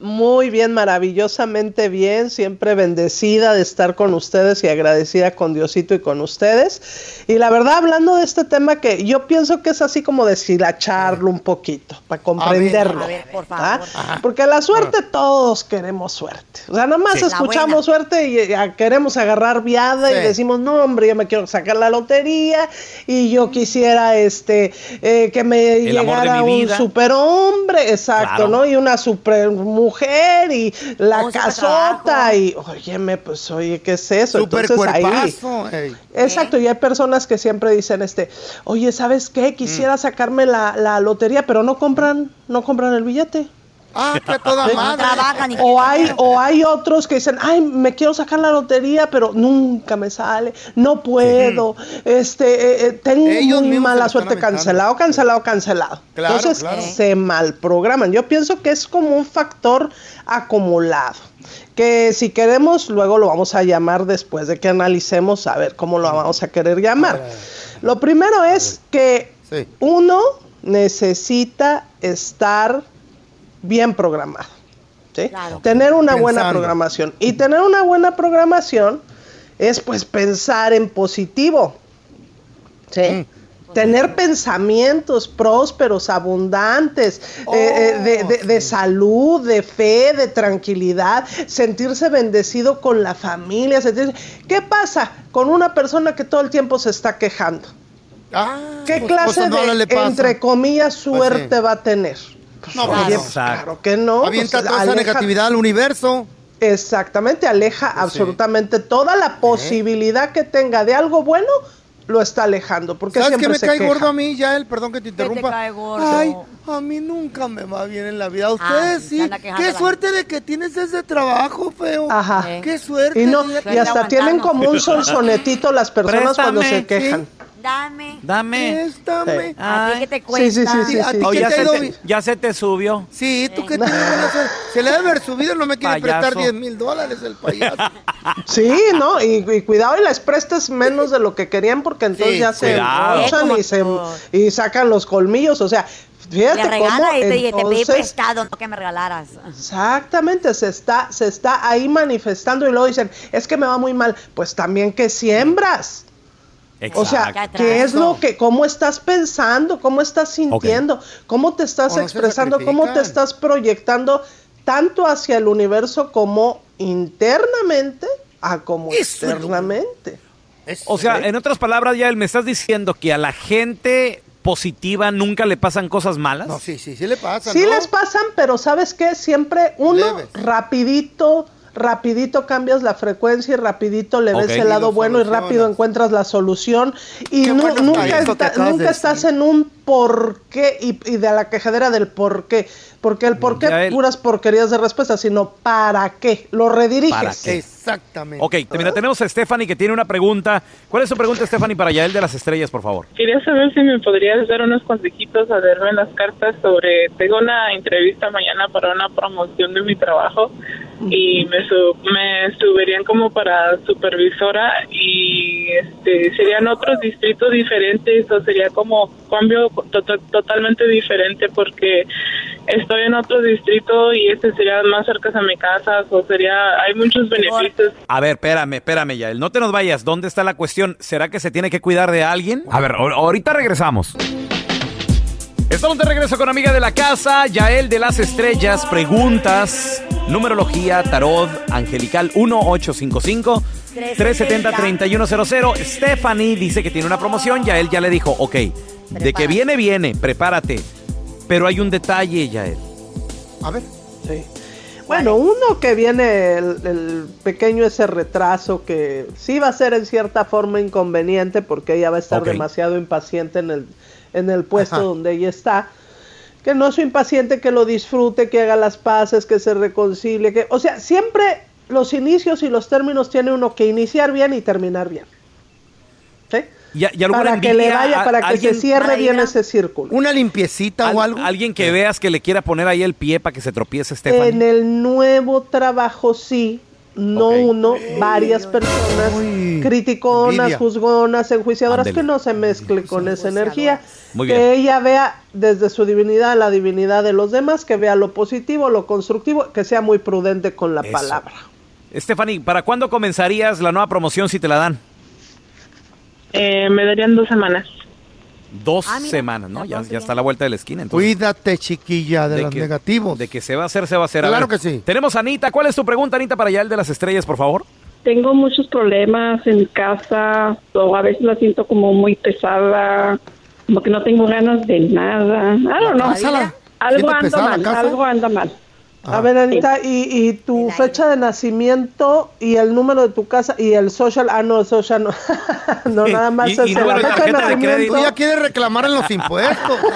Muy bien, maravillosamente bien, siempre bendecida de estar con ustedes y agradecida con Diosito y con ustedes. Y la verdad, hablando de este tema que yo pienso que es así como deshilacharlo un poquito, para comprenderlo. A ver, por ¿ah? favor. Porque la suerte todos queremos suerte. O sea, nada más Sí. Escuchamos suerte y eh, queremos agarrar viada y decimos, no, hombre, yo me quiero sacar la lotería y yo quisiera este eh, que me El llegara un superhombre, exacto, Claro. ¿no? Y una super mujer y la casota y, óyeme, pues, oye, ¿qué es eso? Super Entonces ahí, cuerpazo. ey. exacto, y hay personas que siempre dicen, este, oye, ¿sabes qué? Quisiera Mm. sacarme la, la lotería, pero no compran, no compran el billete. Ah, que toda madre. trabajan O hay, o hay otros que dicen, ay, me quiero sacar la lotería, pero nunca me sale, no puedo, este, eh, eh, tengo Ellos muy mala suerte, cancelado, cancelado, cancelado. Claro, Entonces claro. se malprograman. Yo pienso que es como un factor acumulado, que si queremos, luego lo vamos a llamar después de que analicemos, a ver cómo lo vamos a querer llamar. Lo primero es que Sí. uno necesita estar bien programado. ¿sí? Claro. Tener una buena programación. Y tener una buena programación es pues pensar en positivo. ¿sí? Mm. Tener pensamientos prósperos, abundantes, Oh, eh, eh, de, de- de salud, de fe, de tranquilidad, sentirse bendecido con la familia. sentirse- ¿Qué pasa con una persona que todo el tiempo se está quejando? Ah, ¿Qué pues, clase pues, no de, entre comillas, Pues, suerte sí. va a tener? No, Oye, pues, pues, claro que no. Avienta pues, toda esa aleja- negatividad al universo. Exactamente, aleja absolutamente toda la posibilidad que tenga de algo bueno, lo está alejando. Porque ¿Sabes qué siempre me se cae queja. gordo a mí, ya él? Perdón que te te interrumpa. cae gordo? Ay, a mí nunca me va bien en la vida. A ustedes sí, se sí. Qué suerte de que tienes ese trabajo, feo. Ajá. Sí. Qué suerte. Y, no, y hasta tienen como un sonsonetito las personas cuando se Préstame, quejan. Dame. Dame. Préstame. ¿A ti qué te Sí, cuesta? sí, sí, sí, ¿A ti Oh, qué ya, te se te, ya se te subió. Sí, tú que tienes buena suerte. Se le debe haber subido, no me quiere Payaso. prestar 10 mil dólares el payaso. Sí, ¿no? Y, y cuidado y les prestes menos de lo que querían porque entonces Sí, ya se embolsan y, se, y sacan los colmillos. O sea, fíjate Le regala cómo y te dije, te pedí entonces- prestado, no que me regalaras. Exactamente, se está, se está ahí manifestando y luego dicen, es que me va muy mal. Pues también que siembras. O sea. ¿qué es lo que, cómo estás pensando, cómo estás sintiendo, cómo te estás O no se expresando, cómo te estás proyectando tanto hacia el universo como internamente a como externamente. O sea, en otras palabras, ya me estás diciendo que a la gente positiva nunca le pasan cosas malas. No, sí, sí, sí le pasa, Sí ¿no? les pasan, pero ¿sabes qué? Siempre uno Leves. rapidito, rapidito cambias la frecuencia y rapidito le ves el lado bueno y rápido encuentras la solución y Qué nu- bueno nunca, está nunca estás en un por qué y, y de la quejadera del por qué. Porque el por qué puras porquerías de respuesta, sino para qué. Lo rediriges. ¿Para qué? Exactamente. Ok, mira, tenemos a Stephanie que tiene una pregunta. ¿Cuál es su pregunta, Stephanie, para Yael de las Estrellas, por favor? Quería saber si me podrías dar unos consejitos a verme en las cartas sobre... Tengo una entrevista mañana para una promoción de mi trabajo y me, su- me subirían como para supervisora y este serían otros distritos diferentes o sería como cambio to- to- totalmente diferente porque estoy en otro distrito y este sería más cerca a mi casa o sería... Hay muchos beneficios. A ver, espérame, espérame, Yael. No te nos vayas. ¿Dónde está la cuestión? ¿Será que se tiene que cuidar de alguien? A ver, ahor- ahorita regresamos. Estamos de regreso con amiga de la casa, Yael de las Estrellas. Preguntas numerología, tarot, angelical 1855-370-3100. Stephanie dice que tiene una promoción, ya él ya le dijo, ok, de que viene, viene, prepárate. Pero hay un detalle, ya él. A ver. Sí. Bueno, uno que viene el, el pequeño ese retraso que sí va a ser en cierta forma inconveniente porque ella va a estar demasiado impaciente en el, en el puesto Ajá. donde ella está. Que no sea impaciente, que lo disfrute, que haga las paces, que se reconcilie, que, o sea, siempre los inicios y los términos tiene uno que iniciar bien y terminar bien. ¿Sí? ¿Y, y alguna Para que le vaya, ¿A- para que se cierre bien ese círculo. Una limpiecita o al- algo. Alguien que veas que le quiera poner ahí el pie para que se tropiece Stephanie. En el nuevo trabajo sí, no uno, varias personas criticonas, envidia. juzgonas, enjuiciadoras, que no se mezcle con esa energía. Muy que ella vea desde su divinidad la divinidad de los demás, que vea lo positivo, lo constructivo, que sea muy prudente con la Eso. palabra. Stephanie, ¿para cuándo comenzarías la nueva promoción si te la dan? Eh, me darían dos semanas. Dos Ah, semanas, ¿no? Ya, ya está a la vuelta de la esquina. Entonces, Cuídate, chiquilla, de, de los que- negativos. de que se va a hacer, se va a hacer. Claro que sí. Tenemos a Anita. ¿Cuál es tu pregunta, Anita, para allá el de las estrellas, por favor? Tengo muchos problemas en mi casa, o a veces la siento como muy pesada, como que no tengo ganas de nada. I don't know. Algo ¿Siente anda mal, casa? algo anda mal. A ver, Anita, y, y tu fecha de nacimiento y el número de tu casa y el social, ah, no, el social no, no, nada más Y- es y la número de fecha de tarjeta de nacimiento. crédito. Tú ya quieres reclamar en los impuestos.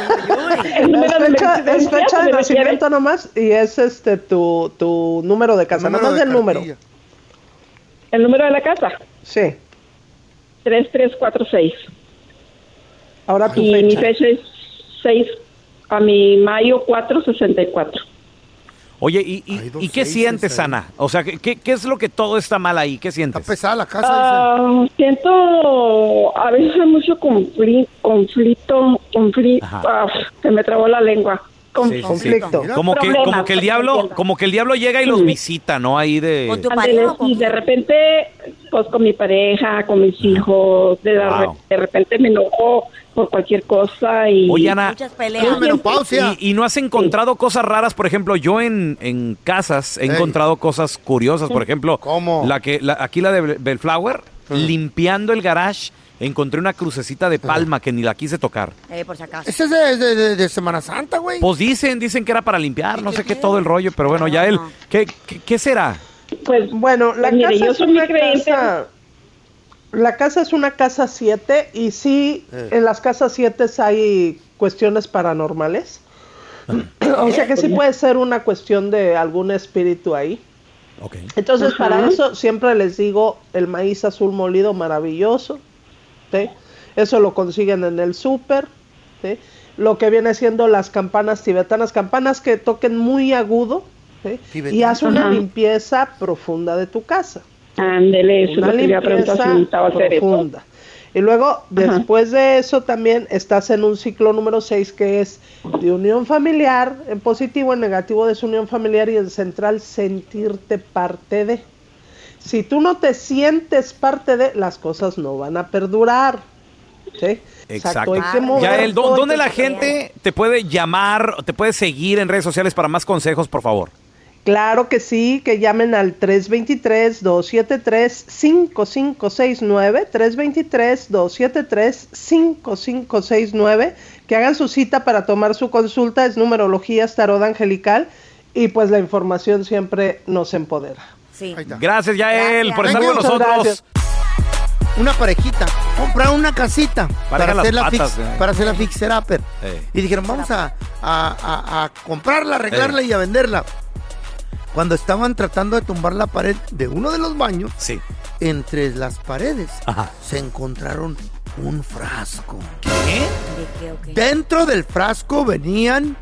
Es fecha, es residencia, fecha ¿se de nacimiento nomás y es este tu, tu número de casa, nomás de el número. ¿El número de la casa? Sí. 3346. Ahora tu y fecha. mi fecha es 6 a mi mayo 464. Oye, ¿y, y, ¿y qué sientes, Ana? O sea, ¿qué, qué, qué es lo que todo está mal ahí? ¿Qué sientes? Está pesada la Ah, siento a veces hay mucho confli- conflicto, conflicto, Ajá. se me trabó la lengua. Con- Sí, sí, sí. Como que, como que el diablo, como que el diablo llega y los visita, ¿no? Ahí de. Ándale, y de repente, pues con mi pareja, con mis hijos, de, la- Wow. de repente me enojo por cualquier cosa y... Oye, Ana, peleas. ¿Y, y no has encontrado cosas raras? Por ejemplo, yo en, en casas he Ey. encontrado cosas curiosas. Por ejemplo, la que la- aquí la de Bel- Bellflower, limpiando el garage, encontré una crucecita de palma que ni la quise tocar. Eh, por si acaso. Ese es de, de- de- de Semana Santa, güey. Pues dicen, dicen que era para limpiar, no sé qué todo el rollo, pero bueno, ya él, ¿qué, qué, qué será? Pues bueno, la pues, mire, casa yo es soy una creyente. casa. La casa es una casa 7 y sí, Eh. en las casas 7 hay cuestiones paranormales. o sea que sí puede ser una cuestión de algún espíritu ahí. Entonces, Ajá. para eso siempre les digo el maíz azul molido maravilloso. ¿Sí? Eso lo consiguen en el súper. ¿sí? Lo que viene siendo las campanas tibetanas, campanas que toquen muy agudo. ¿sí? Y haz una Ajá. limpieza profunda de tu casa. Ándele, Una si limpieza eso. profunda. Y luego, después de eso, también estás en un ciclo número 6 que es de unión familiar, en positivo, en negativo, desunión familiar y en central, sentirte parte de. Si tú no te sientes parte de, las cosas no van a perdurar. ¿sí? Exacto. Ya él, ¿dó- todo, ¿dónde la gente te puede llamar, o te puede seguir en redes sociales para más consejos, por favor? Claro que sí, que llamen al 323-273-5569, 323-273-5569, que hagan su cita para tomar su consulta, es numerología tarot angelical y pues la información siempre nos empodera. Sí. Gracias, Yael, por estar Thank con. Muchas nosotros. Una parejita compraron una casita para, Pareja hacer la patas, fix- eh. para hacer la fixer upper. Eh. Y dijeron, vamos a, a- a- a comprarla, arreglarla Eh. y a venderla. Cuando estaban tratando de tumbar la pared de uno de los baños, sí. entre las paredes se encontraron un frasco. Dentro del frasco venían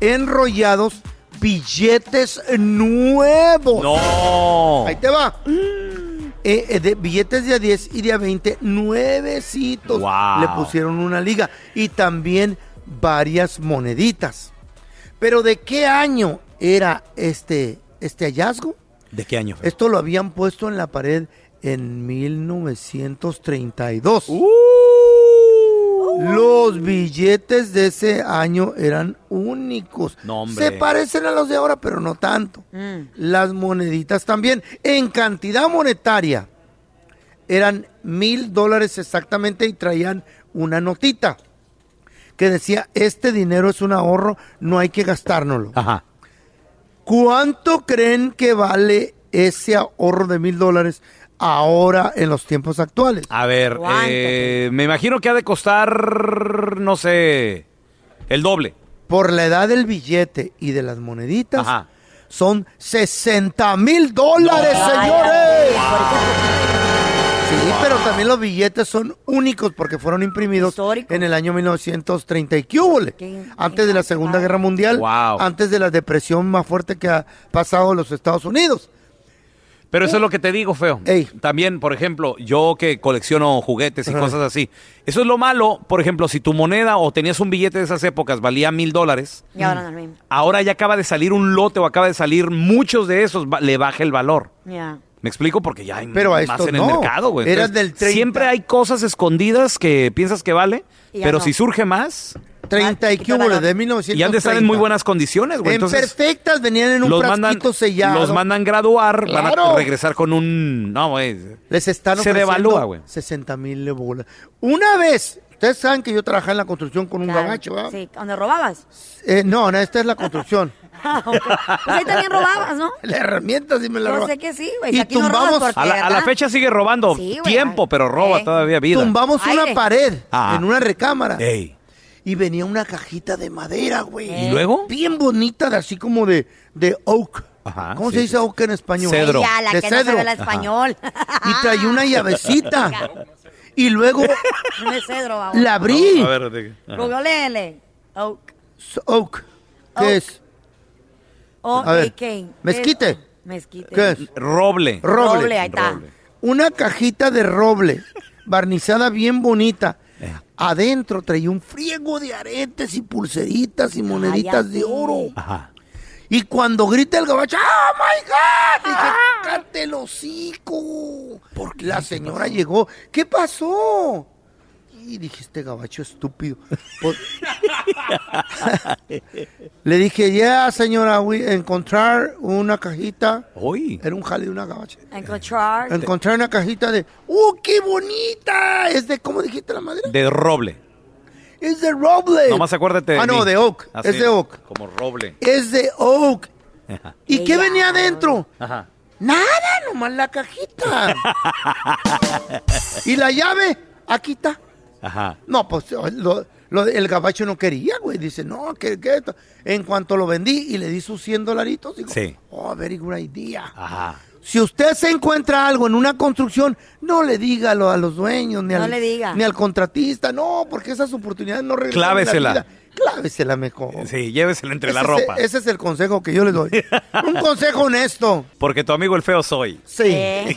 enrollados billetes nuevos. No. Ahí te va. Eh, eh, de billetes de a 10 y de a 20, nuevecitos. Wow. Le pusieron una liga y también varias moneditas. Pero ¿de qué año era este, este hallazgo? ¿De qué año? Esto lo habían puesto en la pared en 1932. Los billetes de ese año eran únicos. No. Se parecen a los de ahora, pero no tanto. Mm. Las moneditas también. En cantidad monetaria eran mil dólares exactamente y traían una notita que decía, este dinero es un ahorro, no hay que gastárnoslo. Ajá. ¿Cuánto creen que vale ese ahorro de mil dólares ahora en los tiempos actuales? A ver, eh, me imagino que ha de costar, no sé, el doble. Por la edad del billete y de las moneditas, Ajá. son 60 mil dólares, No. señores. Sí, pero también los billetes son únicos porque fueron imprimidos en el año 1930 y qué húbole, antes de la Segunda Guerra Mundial, Wow. antes de la depresión más fuerte que ha pasado en los Estados Unidos. Pero eso es lo que te digo, feo. También, por ejemplo, yo que colecciono juguetes y Ajá. cosas así. Eso es lo malo, por ejemplo, si tu moneda o tenías un billete de esas épocas valía mil dólares, Y ahora no es lo mismo. ahora ya acaba de salir un lote o acaba de salir muchos de esos, va- le baja el valor. Ya. ¿Me explico? Porque ya hay Pero a más estos en el no. mercado, güey. Entonces, del 30. Siempre hay cosas escondidas que piensas que vale, Y ya pero no. si surge más... 30 y húbole, de 1930. Y han de estar en muy buenas condiciones, güey. En Entonces, perfectas venían en un los frasquito mandan, sellado. los mandan graduar, van a Claro. regresar con un... No, güey. Les están Se ofreciendo devalúa, güey. 60 mil de bolas. Una vez, ustedes saben que yo trabajé en la construcción con un Claro. gabacho, ¿verdad? Sí, donde robabas. Eh, no, no, esta es la construcción. Ah, ok. Pues ahí también robabas, ¿no? La herramienta sí me la Yo roba. sé que sí, güey. Y aquí tumbamos- robas porque, A la, a la ¿verdad? fecha sigue robando Sí, tiempo, pero roba Eh. todavía vida. Tumbamos Aire. una pared Ah. en una recámara. Ey. Y venía una cajita de madera, güey. ¿Y luego? Bien bonita, de así como de, de oak. Ajá, ¿Cómo sí, se dice sí. oak en español? Cedro. Ya, la de que no cedro. sabe el español. Y traía una llavecita. y luego No es cedro, la abrí. A ver. Google. Oak. Oak. ¿Qué Oak. es? A ver, O-A-K. mezquite. Mezquite. ¿Qué es? Roble. Roble. Roble, ahí está. Una cajita de roble, barnizada bien bonita. Eh. Adentro traía un friego de aretes y pulseritas y moneditas de oro. Ajá. Y cuando grita el gabacho, ¡Oh my God! Dije, ¡cállate el hocico! La señora llegó, ¿qué pasó? Y dije, este gabacho estúpido. Pues- Le dije, ya, señora, we- encontrar una cajita. Uy. Era un jale de una gabacha. Encontrar. Encontrar una cajita de, ¡uh, qué bonita! Es de, ¿cómo dijiste la madera? De roble. Es de roble. Nomás acuérdate. Ah, no, de oak. Así, es de oak. Como roble. Es de oak. Ajá. ¿Y qué venía adentro? Ajá. Nada, nomás la cajita. ¿Y la llave? Aquí está. Ajá. No, pues lo- lo- el gabacho no quería, güey. Dice, no, que, que esto. En cuanto lo vendí y le di sus 100 dolaritos, digo, Sí. oh, very good idea. Ajá. Si usted se encuentra algo en una construcción, no le dígalo a los dueños, ni, No al, le diga. ni al contratista, no, porque esas oportunidades no regresan. en la Clávesela. vida. Clávesela mejor. Sí, llévesela entre la ropa. Es, ese es el consejo que yo le doy. Un consejo honesto. Porque tu amigo el feo soy. Sí.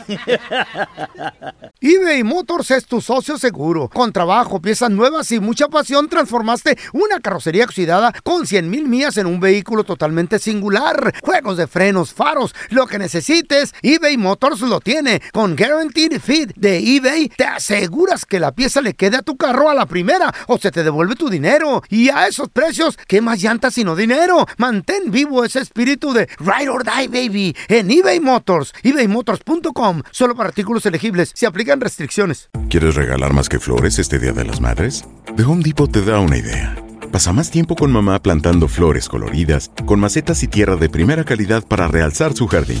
eBay Motors es tu socio seguro. Con trabajo, piezas nuevas y mucha pasión, transformaste una carrocería oxidada con 100 mil millas en un vehículo totalmente singular. Juegos de frenos, faros, lo que necesites, eBay Motors lo tiene. Con Guaranteed Fit de eBay, te aseguras que la pieza le quede a tu carro a la primera o se te devuelve tu dinero. Y a esos precios, ¿qué más llantas sino dinero? Mantén vivo ese espíritu de Ride or Die, baby, en eBay Motors. ebaymotors.com. Solo para artículos elegibles. Se aplican restricciones. ¿Quieres regalar más que flores este Día de las Madres? The Home Depot te da una idea. Pasa más tiempo con mamá plantando flores coloridas, con macetas y tierra de primera calidad para realzar su jardín.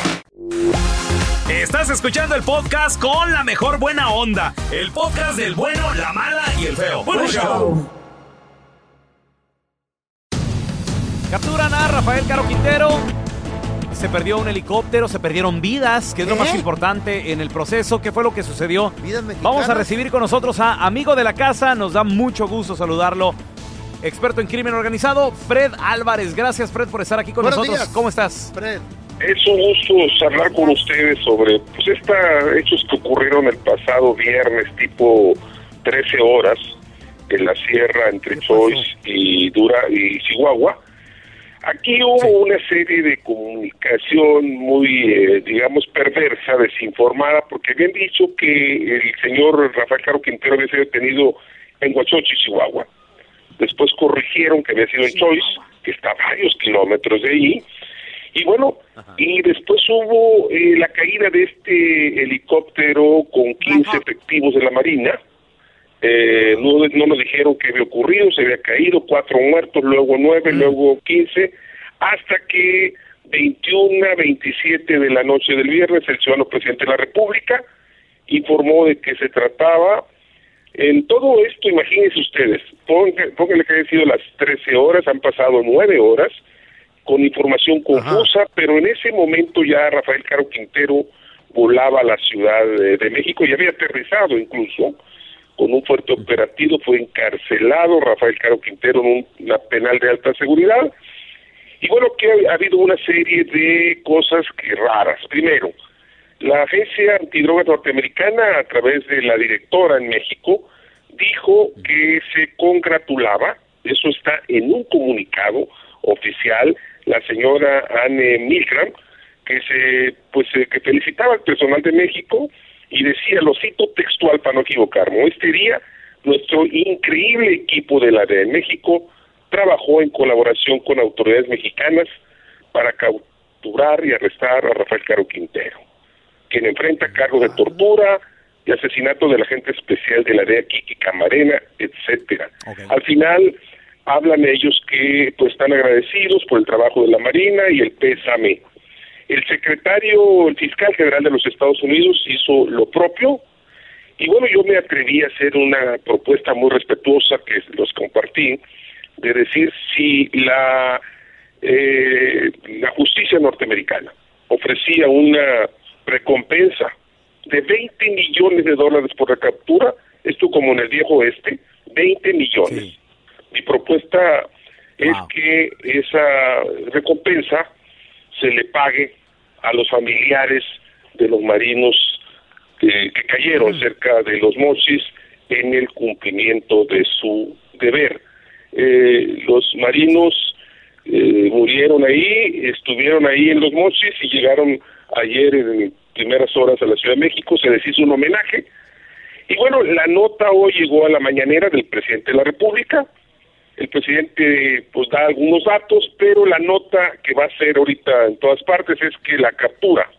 Estás escuchando el podcast con la mejor buena onda. El podcast del bueno, la mala y el feo. Bueno, show. Capturan a Rafael Caro Quintero. se perdió un helicóptero, se perdieron vidas, que es lo más importante en el proceso. ¿Qué fue lo que sucedió? Vamos a recibir con nosotros a amigo de la casa, nos da mucho gusto saludarlo. Experto en crimen organizado, Fred Álvarez. Gracias, Fred, por estar aquí con Buenos nosotros. días. ¿Cómo estás? Es un gusto hablar con ustedes sobre pues, estos hechos que ocurrieron el pasado viernes, tipo 13 horas, en la sierra entre Choice y Dura y Chihuahua. Aquí hubo una serie de comunicación muy, eh, digamos, perversa, desinformada, porque habían dicho que el señor Rafael Caro Quintero había sido detenido en Huachochi, Chihuahua. Después corrigieron que había sido en Choice, que está a varios kilómetros de ahí. Y bueno, y después hubo eh, la caída de este helicóptero con 15 efectivos de la Marina. Eh, no, no nos dijeron qué había ocurrido, se había caído, cuatro muertos, luego nueve, luego 15, hasta que 21 a 27 de la noche del viernes el ciudadano presidente de la República informó de que se trataba. En todo esto, imagínense ustedes, pónganle, que hayan sido las 13 horas, han pasado 9 horas, con información confusa, pero en ese momento ya Rafael Caro Quintero volaba a la Ciudad de, de México y había aterrizado incluso con un fuerte operativo, fue encarcelado Rafael Caro Quintero en un- una penal de alta seguridad. Y bueno, que ha, ha habido una serie de cosas que raras. Primero, la agencia antidrogas norteamericana, a través de la directora en México, dijo que se congratulaba, eso está en un comunicado oficial, la señora Anne Milgram, que se pues eh, que felicitaba al personal de México y decía, lo cito textual para no equivocarme, este día nuestro increíble equipo de la DEA en México trabajó en colaboración con autoridades mexicanas para capturar y arrestar a Rafael Caro Quintero quien enfrenta cargos de tortura y asesinato del agente especial de la DEA Kiki Camarena, etcétera. Al final hablan ellos que pues están agradecidos por el trabajo de la Marina y el pésame. El secretario, el fiscal general de los Estados Unidos hizo lo propio y bueno, yo me atreví a hacer una propuesta muy respetuosa que los compartí de decir si la eh, la justicia norteamericana ofrecía una recompensa de 20 millones de dólares por la captura, esto como en el viejo oeste, 20 millones. Mi propuesta es que esa recompensa se le pague a los familiares de los marinos que, que cayeron cerca de los mochis en el cumplimiento de su deber. Eh, los marinos eh, murieron ahí, estuvieron ahí en los mochis y llegaron ayer en primeras horas a la Ciudad de México, se les hizo un homenaje. Y bueno, la nota hoy llegó a la mañanera del presidente de la República. El presidente pues da algunos datos, pero la nota que va a ser ahorita en todas partes es que la captura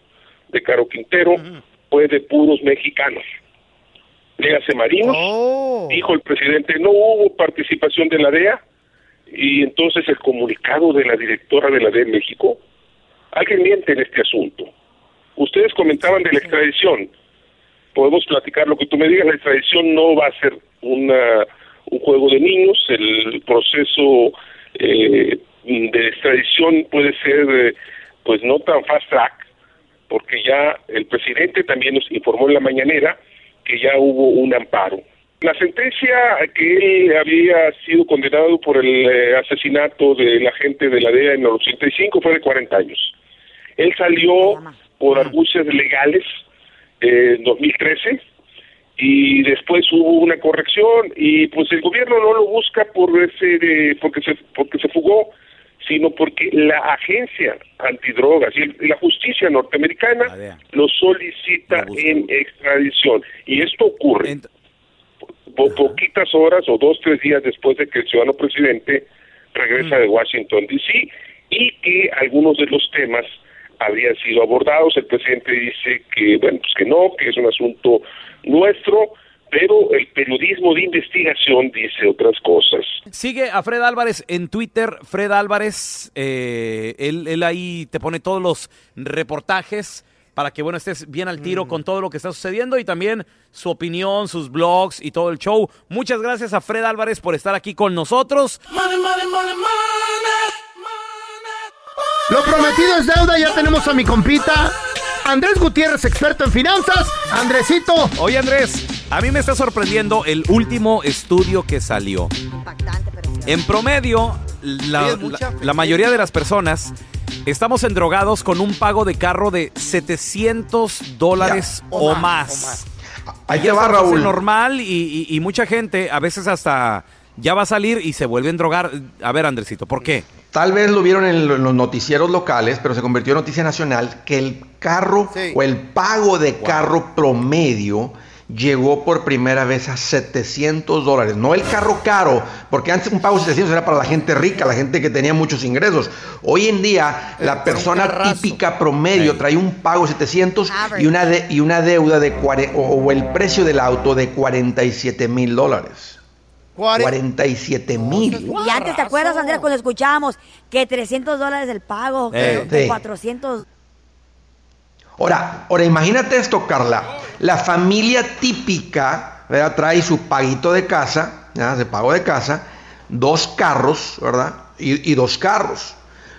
de Caro Quintero fue de puros mexicanos. Léase marinos, dijo el presidente, no hubo participación de la DEA, y entonces el comunicado de la directora de la DEA en México, alguien miente en este asunto. Ustedes comentaban de la extradición, podemos platicar lo que tú me digas, la extradición no va a ser una, un juego de niños, el proceso eh, de extradición puede ser eh, pues no tan fast track, porque ya el presidente también nos informó en la mañanera que ya hubo un amparo. La sentencia que él había sido condenado por el eh, asesinato del agente de la DEA en el 85 fue de 40 años. Él salió por argucias legales eh, en 2013 y después hubo una corrección y pues el gobierno no lo busca por ese de- porque se porque se fugó sino porque la agencia antidrogas y, el- y la justicia norteamericana lo solicita en extradición. Y esto ocurre po- poquitas horas o dos tres días después de que el ciudadano presidente regresa de Washington D.C. y que algunos de los temas habrían sido abordados. El presidente dice que, bueno, pues que no, que es un asunto nuestro, pero el periodismo de investigación dice otras cosas. Sigue a Fred Álvarez en Twitter, Fred Álvarez, eh, él, él ahí te pone todos los reportajes para que, bueno, estés bien al tiro con todo lo que está sucediendo y también su opinión, sus blogs y todo el show. Muchas gracias a Fred Álvarez por estar aquí con nosotros. Lo prometido es deuda, ya tenemos a mi compita. Andrés Gutiérrez, experto en finanzas. Andresito. Oye, Andrés, a mí me está sorprendiendo el último estudio que salió. En promedio, la, es mayoría de las personas estamos endrogados con un pago de carro de 700 dólares o o, más, más. Ahí te va, Raúl. normal y, y- y mucha gente a veces hasta ya va a salir y se vuelve a endrogar. A ver, Andresito, ¿por qué? Tal vez lo vieron en lo- en los noticieros locales, pero se convirtió en noticia nacional que el carro o el pago de carro promedio llegó por primera vez a 700 dólares. No el carro caro, porque antes un pago de 700 era para la gente rica, la gente que tenía muchos ingresos. Hoy en día la persona típica promedio trae un pago de 700 y una, de- y una deuda de cuare- o, o el precio del auto de 47 mil dólares. 47 mil. Y antes, ¿te acuerdas, Andrés, cuando escuchábamos que 300 dólares el pago, Eh, que sí. 400... Ahora, ahora imagínate esto, Carla. La familia típica, ¿verdad? Trae su paguito de casa, ¿ya? de pago de casa, dos carros, ¿verdad? Y, y dos carros.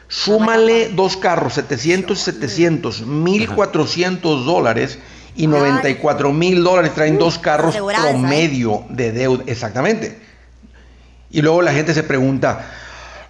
Súmale dos carros, 700, 700, 1400 dólares y 94 mil dólares traen dos carros ¿eh? promedio de deuda. Exactamente. Y luego la gente se pregunta,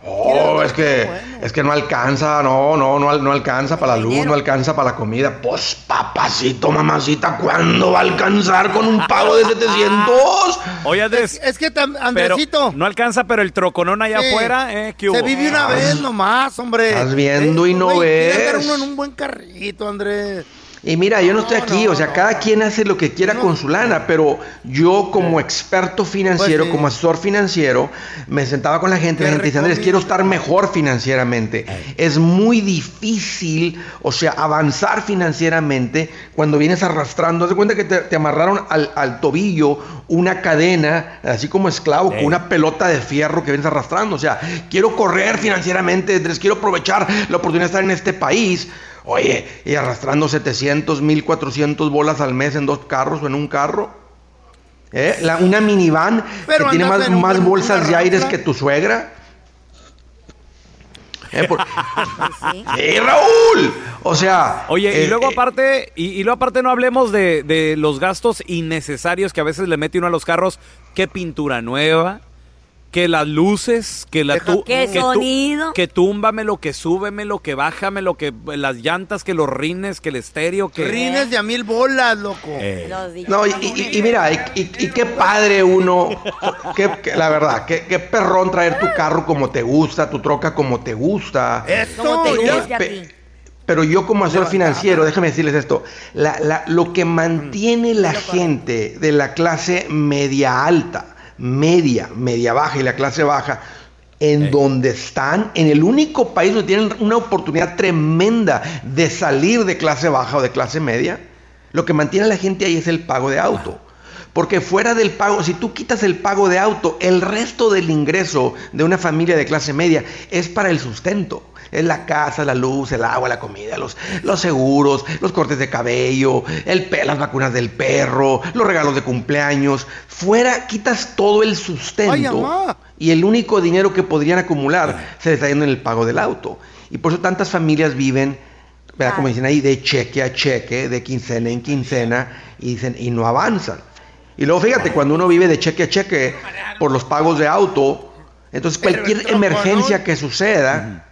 oh, es que, es que no alcanza, no, no, no, no alcanza para la luz, no alcanza para la comida. Pues papacito, mamacita, ¿cuándo va a alcanzar con un pago de 700? Oye, Andrés. Es que, tam- pero Andresito. no alcanza, pero el troconón allá Sí. afuera, ¿eh? ¿Qué hubo? Se vive una vez nomás, hombre. Estás viendo y no ves. uno en un buen carrito, Andrés. Y mira, yo no estoy aquí, o sea, cada quien hace lo que quiera con su lana, pero yo como experto financiero, Pues sí. como asesor financiero, me sentaba con la gente, la gente dice, Andrés, quiero estar mejor financieramente. Es muy difícil, o sea, avanzar financieramente cuando vienes arrastrando. Haz de cuenta que te, te amarraron al, al tobillo una cadena, así como esclavo, con una pelota de fierro que vienes arrastrando. O sea, quiero correr financieramente, Andrés, quiero aprovechar la oportunidad de estar en este país. Oye, y arrastrando 700, 1400 bolas al mes en dos carros o en un carro. ¿Eh? La- una minivan Pero que tiene más, un- más bolsas de aires que tu suegra. ¿Eh? Por- ¡Sí, Raúl! O sea. Oye, y eh, luego eh, aparte, y, y luego aparte no hablemos de, de los gastos innecesarios que a veces le mete uno a los carros, que pintura nueva, que las luces, que la tu- ¿Qué que tu- sonido? que túmbamelo, que súbemelo, que bájamelo, que las llantas, que los rines, que el estéreo, que Rines de a mil bolas, loco. Eh. No, y, y- y mira, y, y- y qué padre uno, qué- qué- la verdad, qué, qué perrón traer tu carro como te gusta, tu troca como te gusta. Como te a ti. Pero yo como asesor financiero, déjame decirles esto, la- la- lo que mantiene la gente de la clase media alta, media, media baja y la clase baja, en donde están, en el único país donde tienen una oportunidad tremenda de salir de clase baja o de clase media, lo que mantiene a la gente ahí es el pago de auto. Porque fuera del pago, si tú quitas el pago de auto, el resto del ingreso de una familia de clase media es para el sustento. Es la casa, la luz, el agua, la comida, los, los seguros, los cortes de cabello, el, las vacunas del perro, los regalos de cumpleaños. Fuera, quitas todo el sustento y el único dinero que podrían acumular se les está yendo en el pago del auto. Y por eso tantas familias viven, ¿verdad? como dicen ahí, de cheque a cheque, de quincena en quincena, y, dicen, y no avanzan. Y luego fíjate, cuando uno vive de cheque a cheque por los pagos de auto, entonces cualquier emergencia que suceda,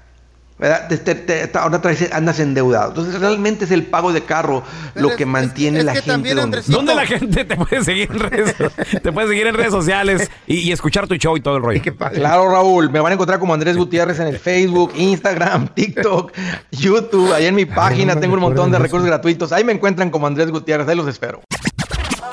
¿verdad? Te- te- te- ahora traes- andas endeudado. Entonces realmente es el pago de carro lo que mantiene la gente donde ¿Dónde la gente te puede seguir en redes, te puede seguir en redes sociales y, y escuchar tu show y todo el rollo? Claro, Raúl, me van a encontrar como Andrés Gutiérrez en el Facebook, Instagram, TikTok, YouTube, ahí en mi página tengo un montón de recursos gratuitos. Ahí me encuentran como Andrés Gutiérrez, ahí los espero.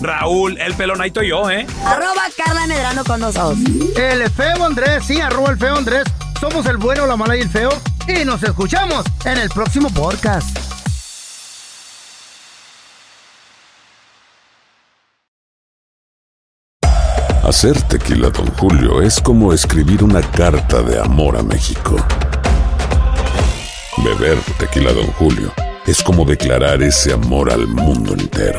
Raúl el Pelón, ahí estoy yo, ¿eh? Arroba Carla Medrano con nosotros. El feo Andrés, sí, arroba el feo Andrés. Somos el bueno, la mala y el feo. Y nos escuchamos en el próximo podcast. Hacer tequila, Don Julio, es como escribir una carta de amor a México. Beber tequila, Don Julio, es como declarar ese amor al mundo entero.